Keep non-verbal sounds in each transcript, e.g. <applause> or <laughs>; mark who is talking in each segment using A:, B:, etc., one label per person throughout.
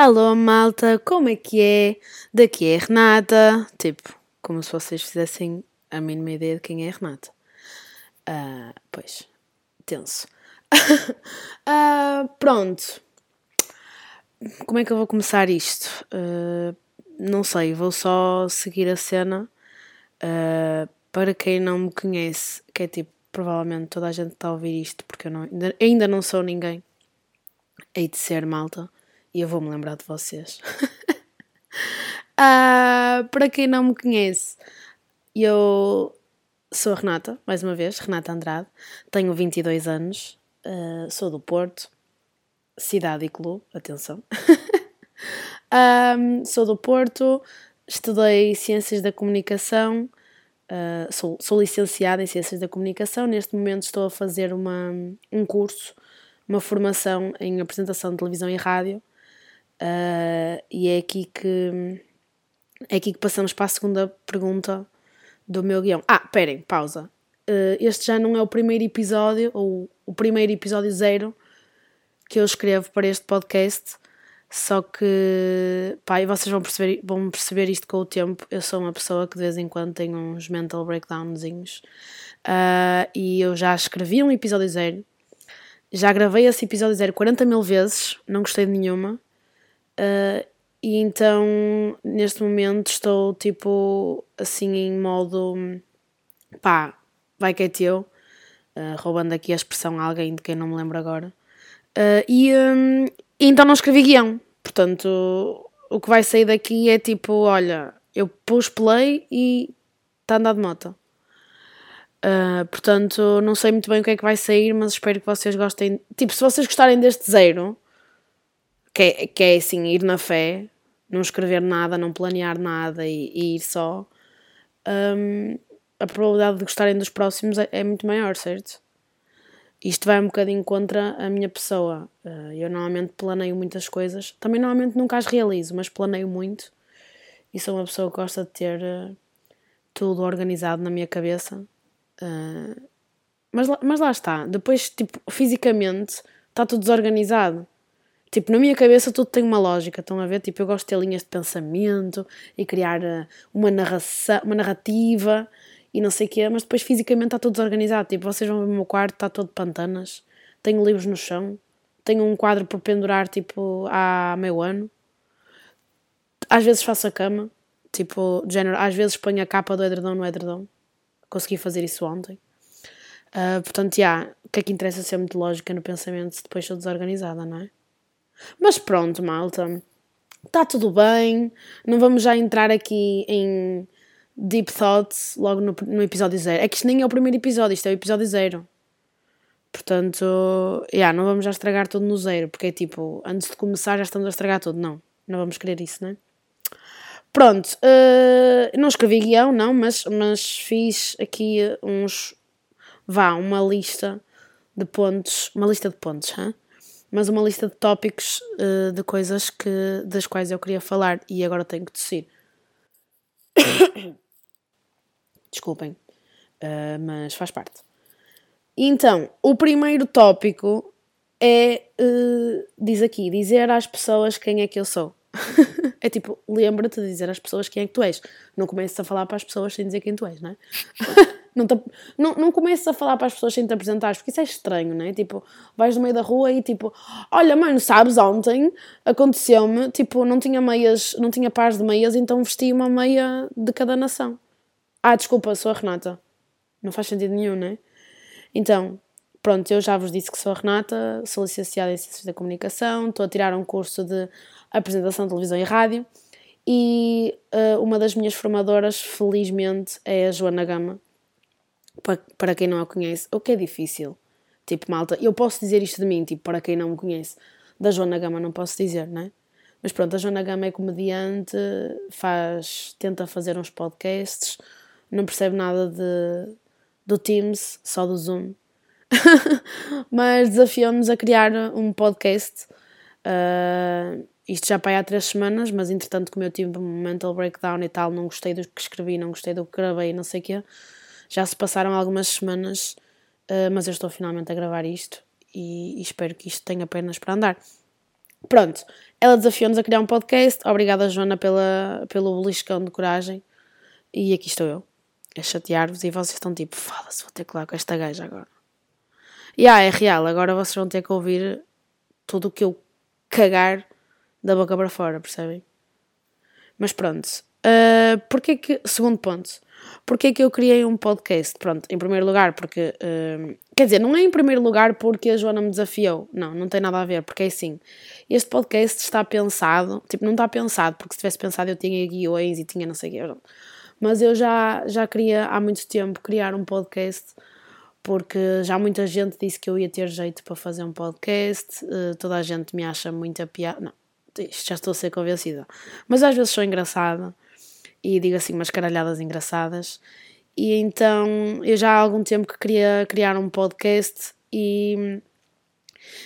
A: Alô malta, como é que é? Daqui é a Renata. Tipo, como se vocês fizessem a mínima ideia de quem é a Renata. Uh, pois, tenso. uh, <laughs> pronto. Como é que eu vou começar isto? Uh, não sei, vou só seguir a cena. para quem não me conhece, que é tipo, provavelmente toda a gente está a ouvir isto, porque eu não, ainda, ainda não sou ninguém. Hei de ser malta e eu vou-me lembrar de vocês. uh, <laughs> para quem não me conhece, eu sou a Renata, mais uma vez, Renata Andrade, tenho 22 anos, uh, sou do Porto, cidade e clube, atenção. um, <laughs> sou do Porto, estudei Ciências da Comunicação, uh, sou, sou licenciada em Ciências da Comunicação, neste momento estou a fazer uma, um curso, uma formação em apresentação de televisão e rádio, Uh, e é aqui que é aqui que passamos para a segunda pergunta do meu guião. Ah, esperem, pausa. Uh, este já não é o primeiro episódio, ou o primeiro episódio zero que eu escrevo para este podcast. Só que, pá, e vocês vão perceber, vão perceber isto com o tempo. Eu sou uma pessoa que de vez em quando tem uns mental breakdownzinhos. Uh, e eu já escrevi um episódio zero. Já gravei esse episódio zero 40 mil vezes, não gostei de nenhuma. Uh, e então, neste momento, estou tipo assim em modo pá, vai que é teu, uh, roubando aqui a expressão a alguém de quem não me lembro agora. Uh, e, um, então não escrevi guião, portanto, o que vai sair daqui é tipo: olha, eu pus play e está a andar de moto. Uh, portanto, não sei muito bem o que é que vai sair, mas espero que vocês gostem. Tipo, se vocês gostarem deste zero, que é, que é assim, ir na fé, não escrever nada, não planear nada e, e ir só, um, a probabilidade de gostarem dos próximos é, é, muito maior, certo? Isto vai um bocadinho contra a minha pessoa. Uh, eu normalmente planeio muitas coisas, também normalmente nunca as realizo, mas planeio muito e sou uma pessoa que gosta de ter uh, tudo organizado na minha cabeça. Uh, mas, mas lá está, depois, tipo, fisicamente está tudo desorganizado. Tipo, na minha cabeça tudo tem uma lógica, estão a ver? Tipo, eu gosto de ter linhas de pensamento e criar eh, uma, narração, uma narrativa e não sei o quê, mas depois fisicamente está tudo desorganizado. Tipo, vocês vão ver o meu quarto, está todo de pantanas, tenho livros no chão, tenho um quadro por pendurar, tipo, há meio ano. Às vezes faço a cama, tipo, de género, às vezes ponho a capa do edredom no edredom. Consegui fazer isso ontem. Uh, portanto, já, yeah, o que é que interessa ser muito lógica no pensamento se depois sou desorganizada, não é? Mas pronto, malta. Está tudo bem. Não vamos já entrar aqui em deep thoughts logo no, no episódio zero. É que isto nem é o primeiro episódio, isto é o episódio zero. Portanto, yeah, não vamos já estragar tudo no zero, porque é tipo, antes de começar já estamos a estragar tudo. Não, não vamos querer isso, não é? Pronto, uh, não escrevi guião, não, mas, mas fiz aqui uns. Vá, uma lista de pontos. Uma lista de pontos, hein? Mas uma lista de tópicos uh, de coisas que, das quais eu queria falar e agora tenho que tossir. <coughs> Desculpem, uh, mas faz parte. Então, o primeiro tópico é, uh, diz aqui, dizer às pessoas quem é que eu sou. <laughs> é tipo, lembra-te de dizer às pessoas quem é que tu és. Não comeces a falar para as pessoas sem dizer quem tu és, não é? <laughs> Não, te, não, não a falar para as pessoas sem te apresentares, porque isso é estranho, não é? Tipo, vais no meio da rua e tipo, olha, mano, sabes, ontem aconteceu-me, tipo, não tinha meias, não tinha pares de meias, então vesti uma meia de cada nação. Ah, desculpa, sou a Renata. Não faz sentido nenhum, não é? Então, pronto, eu já vos disse que sou a Renata, sou licenciada em Ciências da Comunicação, estou a tirar um curso de apresentação de televisão e rádio e uh, uma das minhas formadoras, felizmente, é a Joana Gama, para, para quem não a conhece, o que é difícil. Tipo, malta, eu posso dizer isto de mim, tipo, para quem não me conhece. Da Joana Gama não posso dizer, não é? Mas pronto, a Joana Gama é comediante, faz, tenta fazer uns podcasts, não percebe nada de, do Teams, só do Zoom. <laughs> Mas desafiou-nos a criar um podcast. Uh, isto já para há três semanas, mas entretanto, como eu tive um mental breakdown e tal, não gostei do que escrevi, não gostei do que gravei, não sei o quê já se passaram algumas semanas, uh, mas eu estou finalmente a gravar isto e, e, espero que isto tenha pernas para andar. Pronto, ela desafiou-nos a criar um podcast. Obrigada, Joana, pela, pelo beliscão de coragem. E aqui estou eu, a chatear-vos. E vocês estão tipo, foda-se, vou ter que lá com esta gaja agora. E ah, é real, agora vocês vão ter que ouvir tudo o que eu cagar da boca para fora, percebem? Mas pronto. Uh, porque que, segundo ponto, porque é que eu criei um podcast? Pronto, em primeiro lugar, porque. Uh, quer dizer, não é em primeiro lugar porque a Joana me desafiou. Não, não tem nada a ver, porque é assim. Este podcast está pensado. Tipo, não está pensado, porque se tivesse pensado eu tinha guiões e tinha não sei o quê. Mas eu já, já queria há muito tempo criar um podcast porque já muita gente disse que eu ia ter jeito para fazer um podcast, uh, toda a gente me acha muito a piada. Não, já estou a ser convencida. Mas às vezes sou engraçada e digo assim umas caralhadas engraçadas. E então eu já há algum tempo que queria criar um podcast e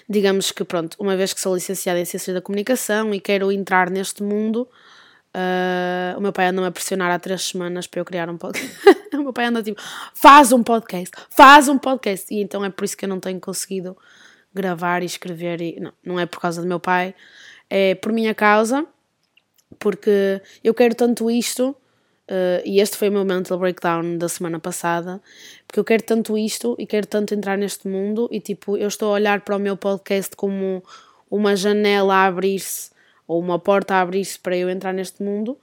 A: digamos que pronto, uma vez que sou licenciada em Ciências da Comunicação e quero entrar neste mundo, uh, o meu pai anda-me a pressionar há três semanas para eu criar um podcast. <laughs> o meu pai anda tipo, faz um podcast, faz um podcast. E então é por isso que eu não tenho conseguido gravar e escrever. E, não, não é por causa do meu pai, é por minha causa porque eu quero tanto isto, uh, e este foi o meu mental breakdown da semana passada, porque eu quero tanto isto e quero tanto entrar neste mundo, e tipo, eu estou a olhar para o meu podcast como uma janela a abrir-se, ou uma porta a abrir-se para eu entrar neste mundo,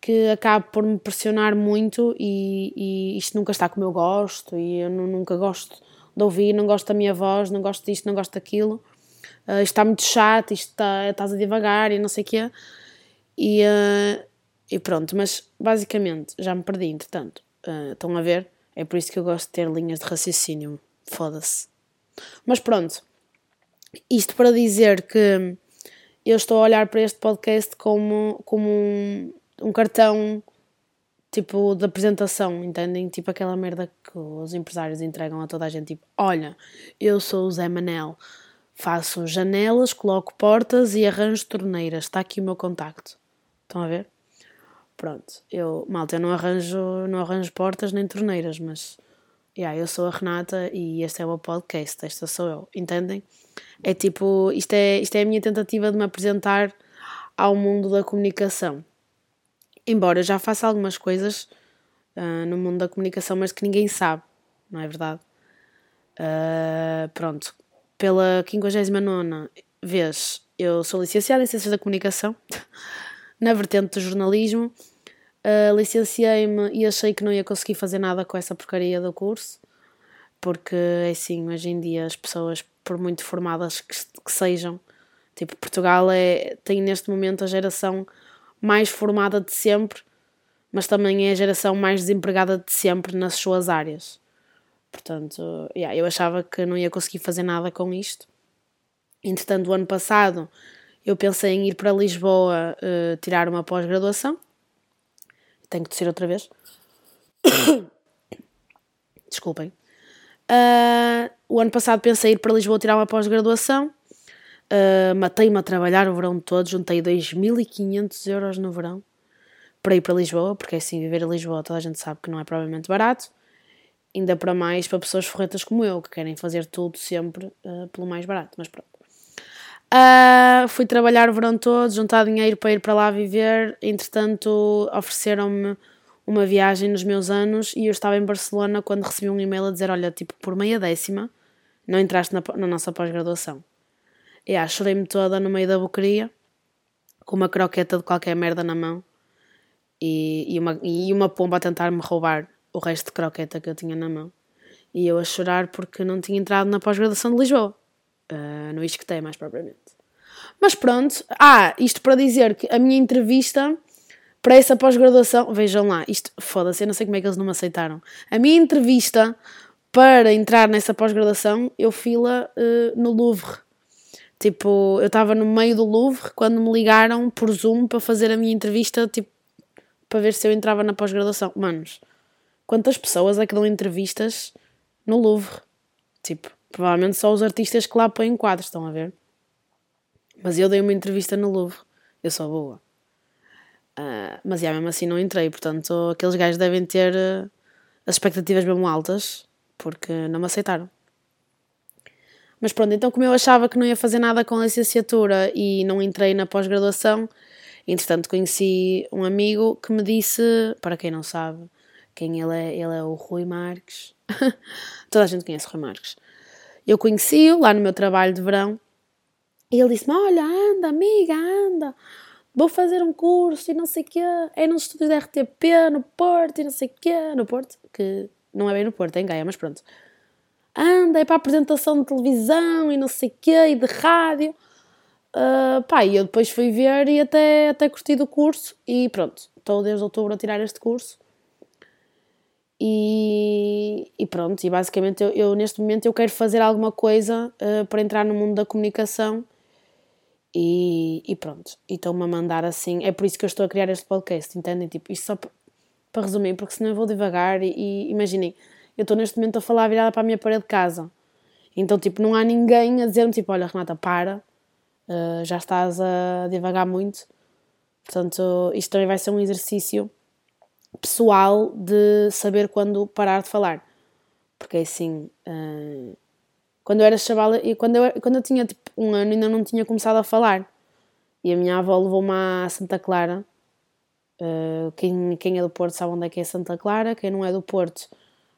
A: que acabo por me pressionar muito e, e isto nunca está como eu gosto, e eu nunca gosto de ouvir, não gosto da minha voz, não gosto disto, não gosto daquilo. Uh, isto está muito chato, isto está, estás a devagar e não sei o quê. E, uh, e pronto, mas basicamente já me perdi, entretanto. Uh, estão a ver? É por isso que eu gosto de ter linhas de raciocínio. Foda-se. Mas pronto, isto para dizer que eu estou a olhar para este podcast como, como um, um cartão tipo de apresentação, entendem? Tipo aquela merda que os empresários entregam a toda a gente, tipo, olha, eu sou o Zé Manel, faço janelas, coloco portas e arranjo torneiras, está aqui o meu contacto. Estão a ver? Pronto, eu, malta, eu não arranjo, não arranjo portas nem torneiras, mas yeah, eu sou a Renata e este é o meu podcast, esta sou eu, entendem? É tipo, isto é, isto é a minha tentativa de me apresentar ao mundo da comunicação. Embora eu já faça algumas coisas uh, no mundo da comunicação, mas que ninguém sabe, não é verdade? Uh, pronto, pela 59 vez eu sou licenciada em Ciências da Comunicação. <laughs> na vertente do jornalismo. Uh, Licenciei-me e achei que não ia conseguir fazer nada com essa porcaria do curso, porque é assim, hoje em dia as pessoas, por muito formadas que, que sejam, tipo, Portugal é, tem neste momento a geração mais formada de sempre, mas também é a geração mais desempregada de sempre nas suas áreas. Portanto, yeah, eu achava que não ia conseguir fazer nada com isto. Entretanto, o ano passado eu pensei em ir para Lisboa uh, tirar uma pós-graduação. Tenho que descer outra vez. <coughs> Desculpem. Uh, o ano passado pensei em ir para Lisboa tirar uma pós-graduação. Uh, Matei-me a trabalhar o verão todo, juntei 2.500 euros no verão para ir para Lisboa, porque é assim, viver em Lisboa toda a gente sabe que não é provavelmente barato. Ainda para mais para pessoas forretas como eu, que querem fazer tudo sempre uh, pelo mais barato. Mas pronto. Uh, fui trabalhar o verão todo, juntar dinheiro para ir para lá viver. Entretanto, ofereceram-me uma viagem nos meus anos e eu estava em Barcelona quando recebi um e-mail a dizer: Olha, tipo, por meia décima, não entraste na, na nossa pós-graduação. E ah, chorei-me toda no meio da boqueria, com uma croqueta de qualquer merda na mão e, e, uma, e uma pomba a tentar-me roubar o resto de croqueta que eu tinha na mão. E eu a chorar porque não tinha entrado na pós-graduação de Lisboa. Uh, no Isqueté, mais propriamente. Mas pronto. Ah, isto para dizer que a minha entrevista para essa pós-graduação. Vejam lá, isto foda-se, eu não sei como é que eles não me aceitaram. A minha entrevista para entrar nessa pós-graduação, eu fui-la uh, no Louvre. Tipo, eu estava no meio do Louvre quando me ligaram por Zoom para fazer a minha entrevista, tipo, para ver se eu entrava na pós-graduação. Manos, quantas pessoas é que dão entrevistas no Louvre? Tipo, Provavelmente só os artistas que lá põem quadros, estão a ver? Mas eu dei uma entrevista no Louvre, eu sou boa. Uh, mas já mesmo assim não entrei, portanto aqueles gajos devem ter uh, as expectativas mesmo altas, porque não me aceitaram. Mas pronto, então como eu achava que não ia fazer nada com a licenciatura e não entrei na pós-graduação, entretanto conheci um amigo que me disse, para quem não sabe, quem ele é, ele é o Rui Marques. <laughs> Toda a gente conhece o Rui Marques. Eu conheci-o lá no meu trabalho de verão e ele disse-me: Olha, anda, amiga, anda, vou fazer um curso e não sei o quê, é nos estúdios da RTP, no Porto e não sei o quê, no Porto, que não é bem no Porto, é em Gaia, mas pronto. Anda, é para apresentação de televisão e não sei o quê, e de rádio. Uh, pá, e eu depois fui ver e até, até curti do curso e pronto, estou desde outubro a tirar este curso. E, e pronto, e basicamente eu, eu, neste momento eu quero fazer alguma coisa uh, para entrar no mundo da comunicação e, e pronto, e estão-me a mandar assim, é por isso que eu estou a criar este podcast, entendem? Tipo, isto só para resumir, porque senão eu vou devagar e, e imaginem, eu estou neste momento a falar virada para a minha parede de casa, então tipo, não há ninguém a dizer-me tipo, olha Renata, para, uh, já estás a devagar muito, portanto isto também vai ser um exercício pessoal de saber quando parar de falar, porque é assim... Uh, quando eu era chavala, e quando eu, quando eu tinha tipo um ano ainda não tinha começado a falar. E a minha avó levou-me à Santa Clara. Uh, quem, quem é do Porto sabe onde é que é Santa Clara. Quem não é do Porto,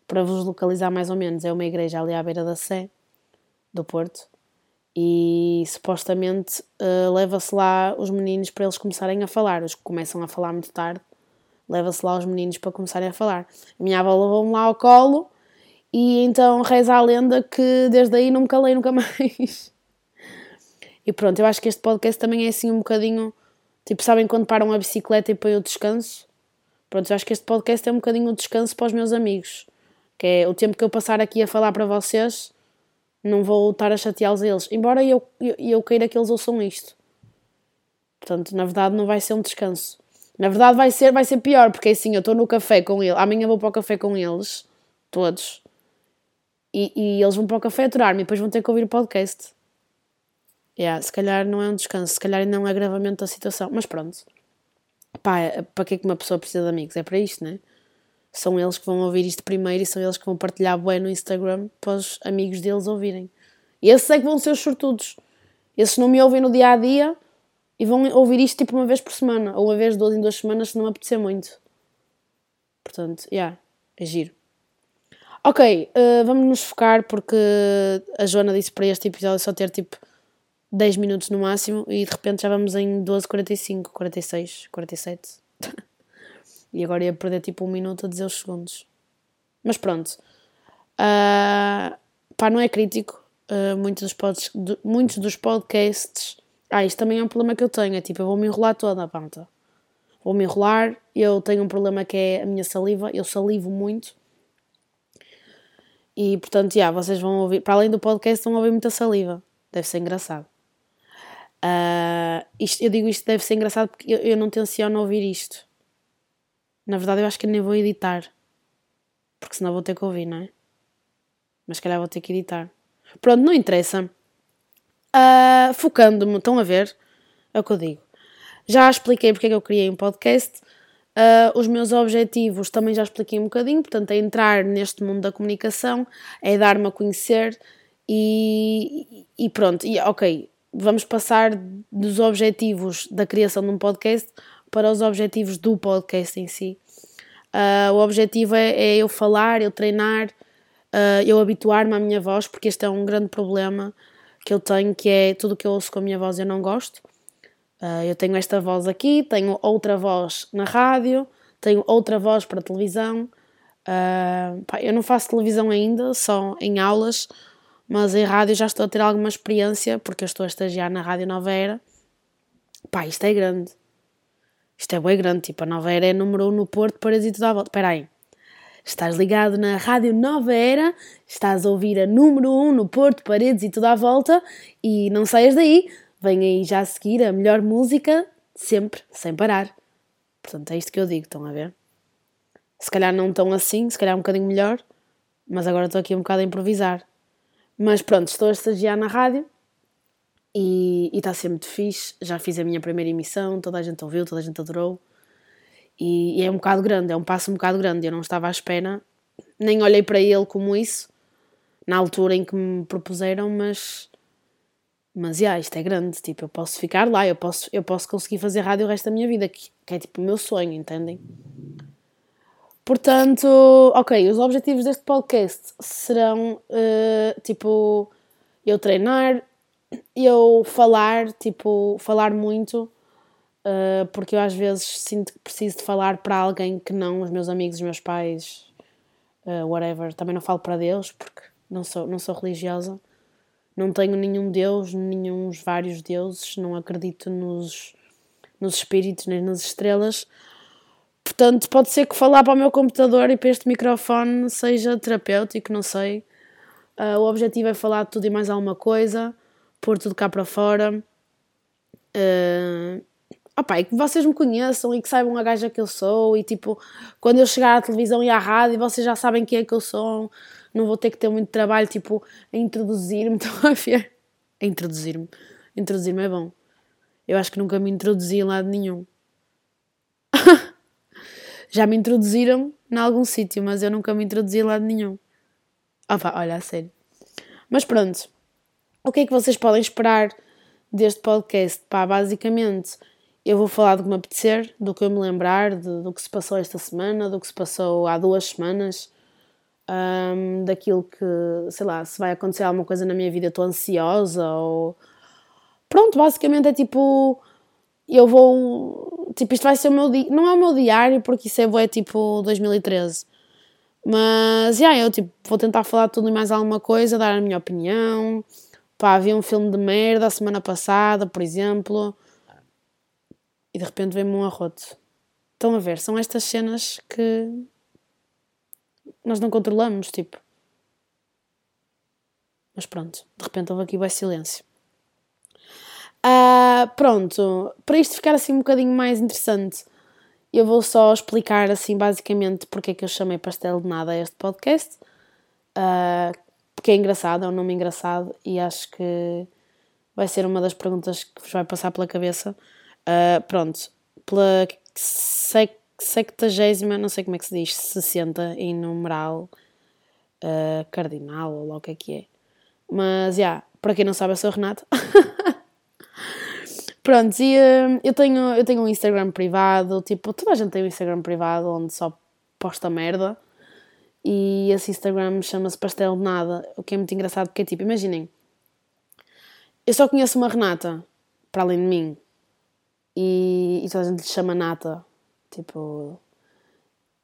A: para vos localizar mais ou menos, é uma igreja ali à beira da Sé, do Porto. E supostamente uh, leva-se lá os meninos para eles começarem a falar. Os que começam a falar muito tarde, leva-se lá os meninos para começarem a falar. A minha avó levou-me lá ao colo e então reza a lenda que desde aí não me calei nunca <laughs> mais. E pronto, eu acho que este podcast também é assim um bocadinho. Tipo, sabem quando param a bicicleta e põem o descanso? Pronto, eu acho que este podcast é um bocadinho o descanso para os meus amigos. Que é o tempo que eu passar aqui a falar para vocês, não vou estar a chateá-los a eles. Embora eu, eu, eu queira que eles ouçam isto. Portanto, na verdade, não vai ser um descanso. Na verdade, vai ser, vai ser pior, porque é assim, eu estou no café com eles. Amanhã vou para o café com eles, todos. E, e eles vão para o café aturar-me e depois vão ter que ouvir o podcast. Yeah, se calhar não é um descanso, se calhar ainda é um agravamento da situação, mas pronto. Pá, para que é que uma pessoa precisa de amigos? É para isto, né? São eles que vão ouvir isto primeiro e são eles que vão partilhar bué no Instagram para os amigos deles ouvirem. E esses é que vão ser os sortudos. Esses não me ouvem no dia a dia e vão ouvir isto tipo uma vez por semana, ou uma vez duas em duas semanas se não apetecer muito. Portanto, já, yeah, é giro. Ok, uh, vamos nos focar porque a Joana disse para este episódio só ter tipo 10 minutos no máximo e de repente já vamos em 12, 45, 46, 47. e agora ia perder tipo um minuto a dizer os segundos. Mas pronto. Uh, pá, não é crítico. Uh, muitos, dos pod, muitos dos podcasts. Ah, isto também é um problema que eu tenho. É tipo, eu vou me enrolar toda a panta. Vou me enrolar. Eu tenho um problema que é a minha saliva. Eu salivo muito. E portanto, já, vocês vão ouvir, para além do podcast, vão ouvir muita saliva. Deve ser engraçado. Uh, isto, eu digo isto deve ser engraçado porque eu, eu não tenciono ouvir isto. Na verdade, eu acho que nem vou editar. Porque senão vou ter que ouvir, não é? Mas se calhar vou ter que editar. Pronto, não interessa. Uh, Focando-me, estão a ver? É o que eu digo. Já expliquei porque é que eu criei um podcast. Uh, os meus objetivos também já expliquei um bocadinho, portanto, é entrar neste mundo da comunicação, é dar-me a conhecer e, e pronto. E, ok, vamos passar dos objetivos da criação de um podcast para os objetivos do podcast em si. Uh, o objetivo é, é, eu falar, eu treinar, uh, eu habituar-me à minha voz, porque este é um grande problema que eu tenho, que é tudo que eu ouço com a minha voz eu não gosto. Uh, eu tenho esta voz aqui, tenho outra voz na rádio, tenho outra voz para televisão. Pá, eu não faço televisão ainda, só em aulas, mas em rádio já estou a ter alguma experiência, porque eu estou a estagiar na Rádio Nova Era. Pá, isto é grande. Isto é bem grande, tipo, a Nova Era é número 1 um no Porto, tudo à volta. Espera aí. Estás ligado na Rádio Nova Era, estás a ouvir a número 1 um no Porto, Paredes e tudo à volta, e não saias daí, vem aí já a seguir a melhor música, sempre, sem parar. Portanto, é isto que eu digo, estão a ver? Se calhar não tão assim, se calhar um bocadinho melhor, mas agora estou aqui um bocado a improvisar. Mas pronto, estou a estagiar na rádio e está sempre fixe. Já fiz a minha primeira emissão, toda a gente ouviu, toda a gente adorou. E, e, é um bocado grande, é um passo um bocado grande. Eu não estava à espera, nem olhei para ele como isso, na altura em que me propuseram, mas mas yeah, isto é grande, tipo, eu posso ficar lá, eu posso, eu posso conseguir fazer rádio o resto da minha vida, que, que é tipo o meu sonho, entendem? Portanto, ok, os objetivos deste podcast serão uh, tipo eu treinar, eu falar, tipo, falar muito, uh, porque eu às vezes sinto que preciso de falar para alguém que não os meus amigos, os meus pais, uh, whatever. Também não falo para Deus, porque não sou, não sou religiosa. Não tenho nenhum Deus, nenhum vários deuses, não acredito nos, nos espíritos nem nas estrelas. Portanto, pode ser que falar para o meu computador e para este microfone seja terapêutico, não sei. Uh, o objetivo é falar de tudo e mais alguma coisa, pôr tudo cá para fora. Opa, e que vocês me conheçam e que saibam a gaja que eu sou. E tipo, quando eu chegar à televisão e à rádio, vocês já sabem quem é que eu sou não vou ter que ter muito trabalho, tipo, a introduzir-me, <laughs> estão a ver? A introduzir-me. Introduzir-me é bom. Eu acho que nunca me introduzi em lado nenhum. <laughs> Já me introduziram em algum sítio, mas eu nunca me introduzi em lado nenhum. Opa, olha, a sério. Mas pronto. O que é que vocês podem esperar deste podcast? Pá, basicamente, eu vou falar do que me apetecer, do que eu me lembrar, de, do que se passou esta semana, do que se passou há duas semanas um, daquilo que, sei lá, se vai acontecer alguma coisa na minha vida, estou ansiosa ou. Pronto, basicamente é tipo. Eu vou. Tipo, isto vai ser o meu dia. Não é o meu diário, porque isso é, é tipo 2013. Mas, yeah, eu tipo, vou tentar falar tudo e mais alguma coisa, dar a minha opinião. Pá, vi um filme de merda a semana passada, por exemplo. E de repente vem-me um arroto. Estão a ver? São estas cenas que nós não controlamos, tipo. Mas pronto, de repente houve aqui o silêncio. Uh, pronto, para isto ficar assim um bocadinho mais interessante, eu vou só explicar assim basicamente porque é que eu chamei Pastel de Nada a este podcast. Uh, porque é engraçado, é um nome engraçado e acho que vai ser uma das perguntas que vos vai passar pela cabeça. Uh, pronto, pela sec sectagésima, não sei como é que se diz, 60 em numeral uh, cardinal, ou lá o que é que é. Mas, já, yeah, para quem não sabe, eu sou a Renata. <laughs> Pronto, e uh, eu, tenho, eu tenho um Instagram privado, tipo, toda a gente tem um Instagram privado onde só posta merda. E esse Instagram chama-se Pastel de Nada, o que é muito engraçado porque é tipo, imaginem, eu só conheço uma Renata, para além de mim, e, e toda a gente lhe chama Nata, Tipo.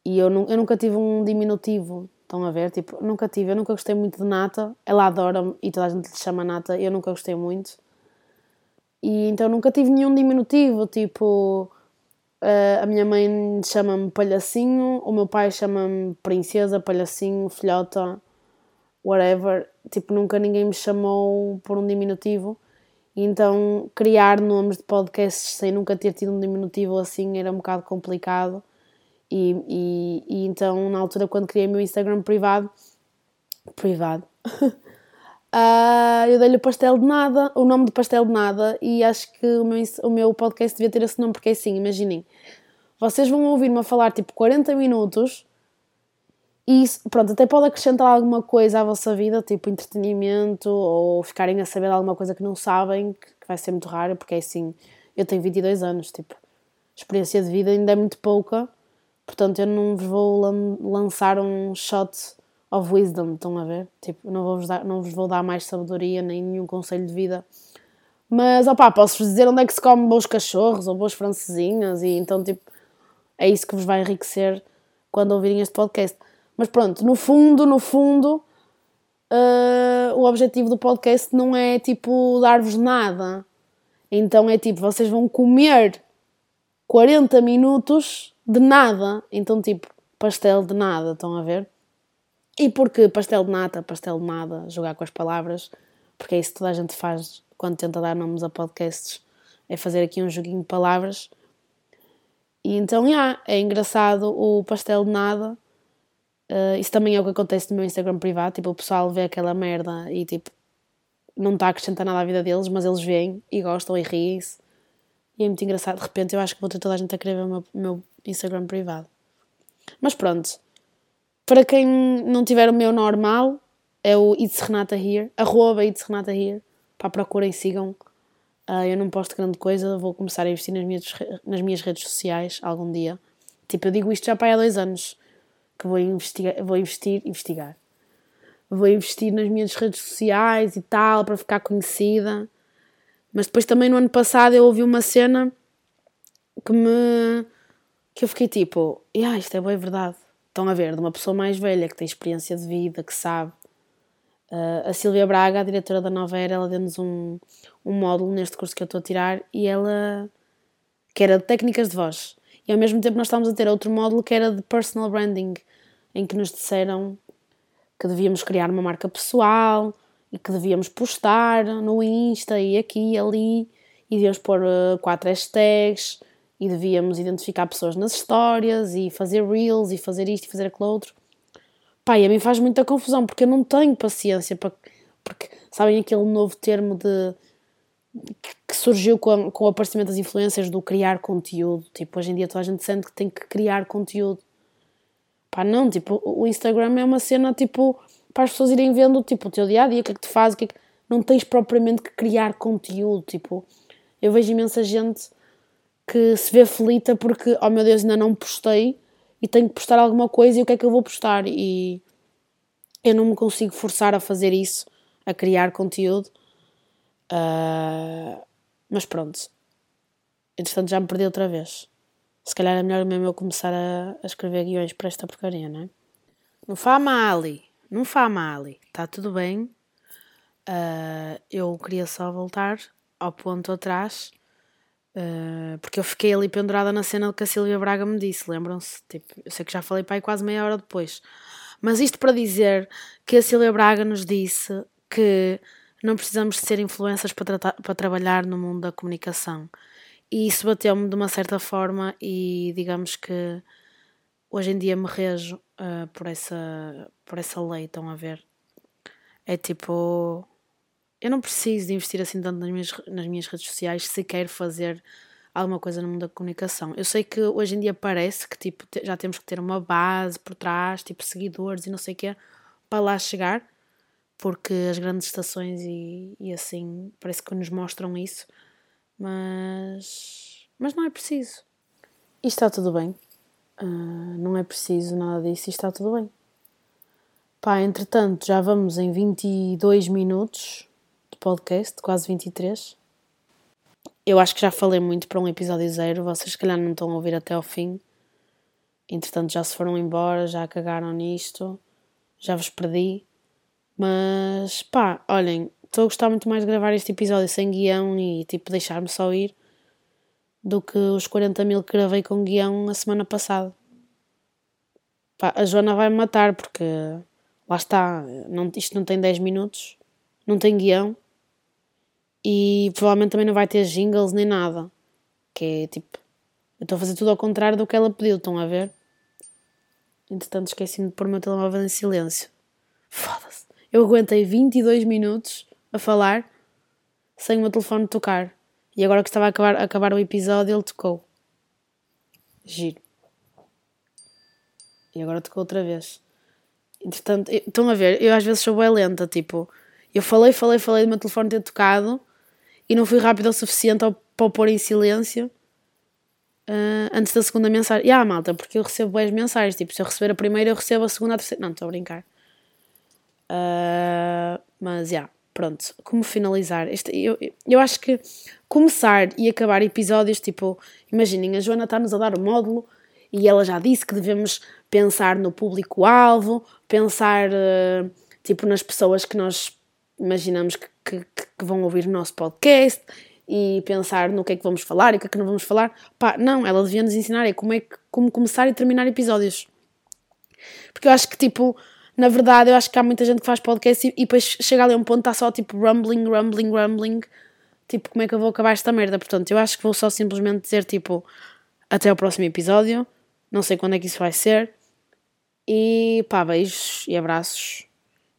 A: E eu, eu nunca tive um diminutivo. Estão a ver? Tipo, nunca tive. Eu nunca gostei muito de nata. Ela adora e toda a gente lhe chama nata. Eu nunca gostei muito. E então nunca tive nenhum diminutivo. Tipo, a minha mãe chama-me palhacinho. O meu pai chama-me princesa, palhacinho, filhota, whatever. Tipo, nunca ninguém me chamou por um diminutivo. Então, criar nomes de podcasts sem nunca ter tido um diminutivo assim era um bocado complicado. E, e, e então, na altura, quando criei o meu Instagram privado, privado, uh, <laughs> eu dei-lhe o pastel de nada, o nome de pastel de nada, e acho que o meu, o meu podcast devia ter esse nome, porque é assim, imaginem, vocês vão ouvir-me a falar tipo 40 minutos e isso, pronto, até pode acrescentar alguma coisa à vossa vida, tipo entretenimento, ou ficarem a saber alguma coisa que não sabem, que vai ser muito raro, porque é assim, eu tenho 22 anos, tipo, experiência de vida ainda é muito pouca, portanto eu não vos vou lançar um shot of wisdom, estão a ver? Tipo, não, vou dar, não vos vou dar mais sabedoria, nem nenhum conselho de vida. Mas, opá, posso-vos dizer onde é que se come bons cachorros ou boas francesinhas, e então, tipo, é isso que vos vai enriquecer quando ouvirem este podcast. Mas pronto, no fundo, no fundo, uh, o objetivo do podcast não é tipo dar-vos nada. Então é tipo, vocês vão comer 40 minutos de nada. Então, tipo, pastel de nada, estão a ver? E porque pastel de nata, pastel de nada, jogar com as palavras, porque é isso que toda a gente faz quando tenta dar nomes a podcasts, é fazer aqui um joguinho de palavras. E então, já, yeah, é engraçado o pastel de nada Uh, isso também é o que acontece no meu Instagram privado. Tipo, o pessoal vê aquela merda e tipo, não está a acrescentar nada à vida deles, mas eles veem e gostam e riem-se. E é muito engraçado. De repente, eu acho que vou ter toda a gente a querer ver o meu, meu Instagram privado. Mas pronto, para quem não tiver o meu normal, é o It's Renata Here, arroba It's Renata Here, para procurem, sigam. Uh, eu não posto grande coisa, vou começar a investir nas minhas, nas minhas redes sociais algum dia. Tipo, eu digo isto já para há dois anos, que vou, investigar, vou investir, investigar. Vou investir nas minhas redes sociais e tal, para ficar conhecida. Mas depois também no ano passado eu ouvi uma cena que me... que eu fiquei tipo, ah, isto é bem verdade. Estão a ver, de uma pessoa mais velha, que tem experiência de vida, que sabe Uh, a Silvia Braga, a diretora da Nova Era, ela deu-nos um, um módulo neste curso que eu estou a tirar e ela que era de técnicas de voz. E ao mesmo tempo nós estávamos a ter outro módulo que era de personal branding, em que nos disseram que devíamos criar uma marca pessoal e que devíamos postar no Insta e aqui e ali e devíamos pôr uh, quatro hashtags e devíamos identificar pessoas nas histórias e fazer reels e fazer isto e fazer aquilo outro. Pá, e a mim faz muita confusão porque eu não tenho paciência para. Porque, sabem, aquele novo termo de. Que surgiu com, com o aparecimento das influências do criar conteúdo. Tipo, hoje em dia toda a gente sente que tem que criar conteúdo. Pá, não, tipo, o Instagram é uma cena, tipo, para as pessoas irem vendo, tipo, o teu dia a dia, o que é que tu fazes, o que é que. Não tens propriamente que criar conteúdo, tipo. Eu vejo imensa gente que se vê felita porque, oh meu Deus, ainda não postei e tenho que postar alguma coisa e o que é que eu vou postar? E eu não me consigo forçar a fazer isso, a criar conteúdo. Uh, mas pronto. Entretanto, já me perdi outra vez. Se calhar é melhor mesmo eu começar a, a escrever guiões para esta porcaria, não é? Não fá mal, não fá mal, está tudo bem. Uh, eu queria só voltar ao ponto atrás Uh, porque eu fiquei ali pendurada na cena que a Silvia Braga me disse, lembram-se? Tipo, eu sei que já falei para aí quase meia hora depois. Mas isto para dizer que a Silvia Braga nos disse que não precisamos de ser influências para, para trabalhar no mundo da comunicação. E isso bateu-me de uma certa forma e digamos que hoje em dia me rejo uh, por, essa, por essa lei, estão a ver? É tipo, eu não preciso de investir assim tanto nas minhas, nas minhas redes sociais se quero fazer alguma coisa no mundo da comunicação. Eu sei que hoje em dia parece que tipo, já temos que ter uma base por trás, tipo seguidores e não sei o quê, para lá chegar, porque as grandes estações e, e assim parece que nos mostram isso, mas, mas não é preciso. E está tudo bem. Uh, não é preciso nada disso e está tudo bem. Pá, entretanto, já vamos em 22 minutos podcast, quase 23. Eu acho que já falei muito para um episódio zero, vocês se calhar não estão a ouvir até ao fim. Entretanto, já se foram embora, já cagaram nisto, já vos perdi. Mas pá, olhem, estou a gostar muito mais de gravar este episódio sem guião e tipo deixar-me só ir do que os 40 mil que gravei com guião a semana passada. Pá, a Joana vai me matar porque lá está, não, isto não tem 10 minutos, não tem guião e provavelmente também não vai ter jingles nem nada. Que é tipo. Eu estou a fazer tudo ao contrário do que ela pediu, estão a ver? Entretanto, esqueci-me de pôr o meu telemóvel em silêncio. Foda-se. Eu aguentei 22 minutos a falar sem o meu telefone tocar. E agora que estava a acabar, a acabar o episódio, ele tocou. Giro. E agora tocou outra vez. Entretanto, estão a ver? Eu às vezes sou bem lenta, tipo, eu falei, falei, falei do meu telefone ter tocado e não fui rápido o suficiente ao, para o pôr em silêncio uh, antes da segunda mensagem. E ah, malta, porque eu recebo boas mensagens. Tipo, se eu receber a primeira, eu recebo a segunda, a terceira. Não, estou a brincar. Uh, mas, já, yeah, pronto. Como finalizar? Este, eu, eu acho que começar e acabar episódios, tipo, imaginem, a Joana está-nos a dar o módulo e ela já disse que devemos pensar no público-alvo, pensar, uh, tipo, nas pessoas que nós imaginamos que, que, que, vão ouvir o nosso podcast e pensar no que é que vamos falar e o que é que não vamos falar. Pá, não, ela devia nos ensinar é como, é que, como começar e terminar episódios. Porque eu acho que, tipo, na verdade, eu acho que há muita gente que faz podcast e, e depois chega ali a um ponto está só tipo rumbling, rumbling, rumbling. Tipo, como é que eu vou acabar esta merda? Portanto, eu acho que vou só simplesmente dizer tipo até o próximo episódio. Não sei quando é que isso vai ser. E pá, beijos e abraços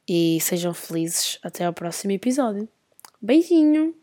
A: e sejam felizes até ao próximo episódio. Beijinho!